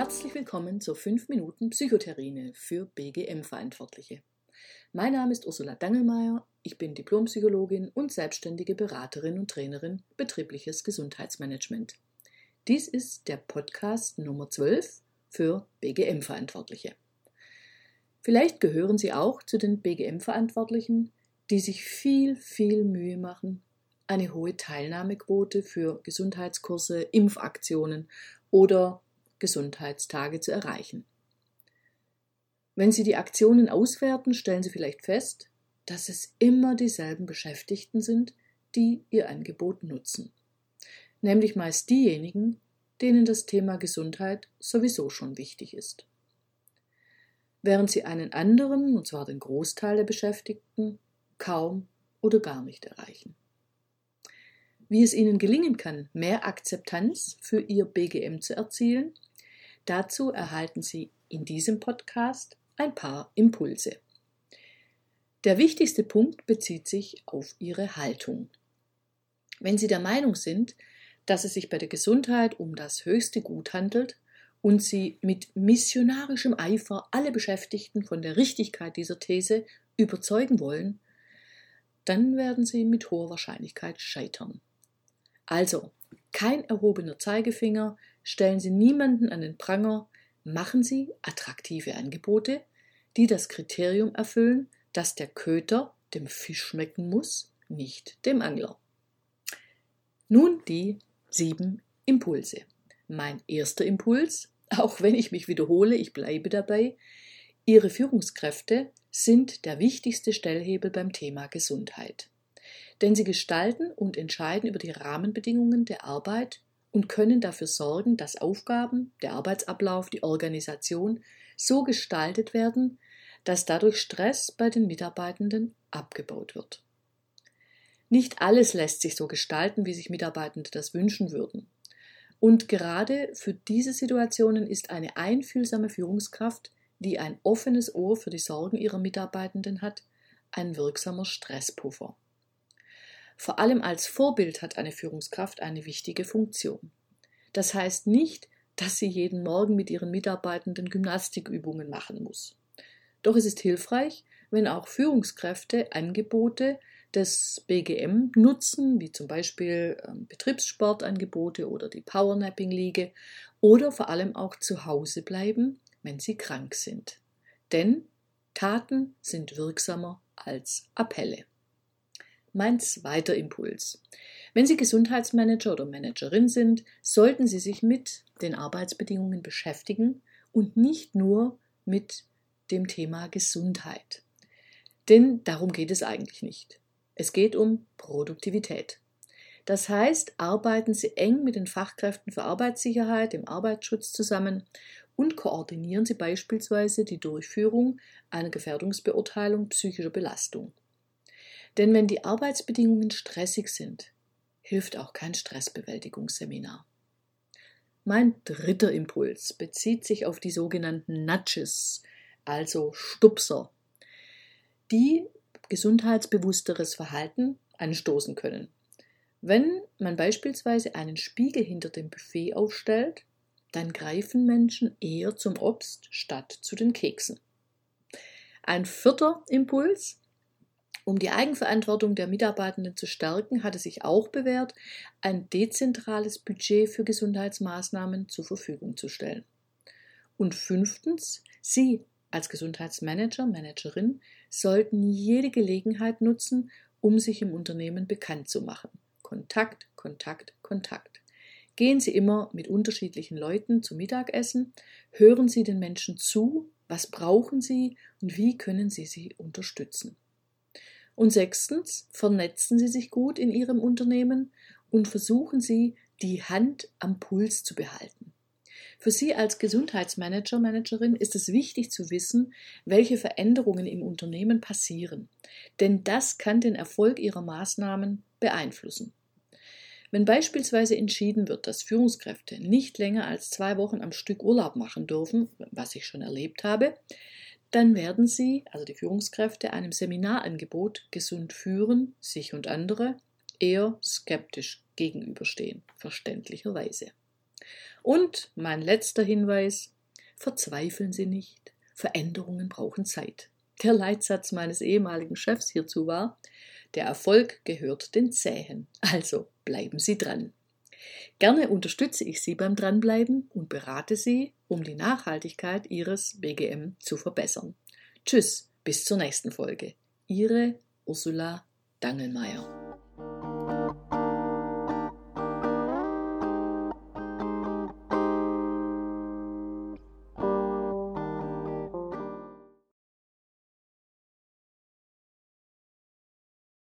Herzlich willkommen zur 5 Minuten Psychotherine für BGM-Verantwortliche. Mein Name ist Ursula Dangelmeier, ich bin Diplompsychologin und selbstständige Beraterin und Trainerin betriebliches Gesundheitsmanagement. Dies ist der Podcast Nummer 12 für BGM-Verantwortliche. Vielleicht gehören Sie auch zu den BGM-Verantwortlichen, die sich viel, viel Mühe machen, eine hohe Teilnahmequote für Gesundheitskurse, Impfaktionen oder Gesundheitstage zu erreichen. Wenn Sie die Aktionen auswerten, stellen Sie vielleicht fest, dass es immer dieselben Beschäftigten sind, die Ihr Angebot nutzen. Nämlich meist diejenigen, denen das Thema Gesundheit sowieso schon wichtig ist. Während Sie einen anderen, und zwar den Großteil der Beschäftigten, kaum oder gar nicht erreichen wie es Ihnen gelingen kann, mehr Akzeptanz für Ihr BGM zu erzielen. Dazu erhalten Sie in diesem Podcast ein paar Impulse. Der wichtigste Punkt bezieht sich auf Ihre Haltung. Wenn Sie der Meinung sind, dass es sich bei der Gesundheit um das höchste Gut handelt und Sie mit missionarischem Eifer alle Beschäftigten von der Richtigkeit dieser These überzeugen wollen, dann werden Sie mit hoher Wahrscheinlichkeit scheitern. Also, kein erhobener Zeigefinger, stellen Sie niemanden an den Pranger, machen Sie attraktive Angebote, die das Kriterium erfüllen, dass der Köter dem Fisch schmecken muss, nicht dem Angler. Nun die sieben Impulse. Mein erster Impuls, auch wenn ich mich wiederhole, ich bleibe dabei, Ihre Führungskräfte sind der wichtigste Stellhebel beim Thema Gesundheit denn sie gestalten und entscheiden über die Rahmenbedingungen der Arbeit und können dafür sorgen, dass Aufgaben, der Arbeitsablauf, die Organisation so gestaltet werden, dass dadurch Stress bei den Mitarbeitenden abgebaut wird. Nicht alles lässt sich so gestalten, wie sich Mitarbeitende das wünschen würden. Und gerade für diese Situationen ist eine einfühlsame Führungskraft, die ein offenes Ohr für die Sorgen ihrer Mitarbeitenden hat, ein wirksamer Stresspuffer. Vor allem als Vorbild hat eine Führungskraft eine wichtige Funktion. Das heißt nicht, dass sie jeden Morgen mit ihren Mitarbeitenden Gymnastikübungen machen muss. Doch es ist hilfreich, wenn auch Führungskräfte Angebote des BGM nutzen, wie zum Beispiel ähm, Betriebssportangebote oder die Powernapping-Liege oder vor allem auch zu Hause bleiben, wenn sie krank sind. Denn Taten sind wirksamer als Appelle. Mein zweiter Impuls. Wenn Sie Gesundheitsmanager oder Managerin sind, sollten Sie sich mit den Arbeitsbedingungen beschäftigen und nicht nur mit dem Thema Gesundheit. Denn darum geht es eigentlich nicht. Es geht um Produktivität. Das heißt, arbeiten Sie eng mit den Fachkräften für Arbeitssicherheit, im Arbeitsschutz zusammen und koordinieren Sie beispielsweise die Durchführung einer Gefährdungsbeurteilung psychischer Belastung. Denn wenn die Arbeitsbedingungen stressig sind, hilft auch kein Stressbewältigungsseminar. Mein dritter Impuls bezieht sich auf die sogenannten Nudges, also Stupser, die gesundheitsbewussteres Verhalten anstoßen können. Wenn man beispielsweise einen Spiegel hinter dem Buffet aufstellt, dann greifen Menschen eher zum Obst statt zu den Keksen. Ein vierter Impuls um die Eigenverantwortung der Mitarbeitenden zu stärken, hat es sich auch bewährt, ein dezentrales Budget für Gesundheitsmaßnahmen zur Verfügung zu stellen. Und fünftens, Sie als Gesundheitsmanager, Managerin sollten jede Gelegenheit nutzen, um sich im Unternehmen bekannt zu machen. Kontakt, Kontakt, Kontakt. Gehen Sie immer mit unterschiedlichen Leuten zum Mittagessen, hören Sie den Menschen zu, was brauchen sie und wie können Sie sie unterstützen. Und sechstens, vernetzen Sie sich gut in Ihrem Unternehmen und versuchen Sie, die Hand am Puls zu behalten. Für Sie als Gesundheitsmanager, Managerin ist es wichtig zu wissen, welche Veränderungen im Unternehmen passieren, denn das kann den Erfolg Ihrer Maßnahmen beeinflussen. Wenn beispielsweise entschieden wird, dass Führungskräfte nicht länger als zwei Wochen am Stück Urlaub machen dürfen, was ich schon erlebt habe, dann werden Sie, also die Führungskräfte, einem Seminarangebot Gesund führen, sich und andere, eher skeptisch gegenüberstehen, verständlicherweise. Und mein letzter Hinweis, verzweifeln Sie nicht, Veränderungen brauchen Zeit. Der Leitsatz meines ehemaligen Chefs hierzu war, der Erfolg gehört den Zähen, also bleiben Sie dran. Gerne unterstütze ich Sie beim Dranbleiben und berate Sie, um die Nachhaltigkeit Ihres BGM zu verbessern. Tschüss, bis zur nächsten Folge. Ihre Ursula Dangelmeier.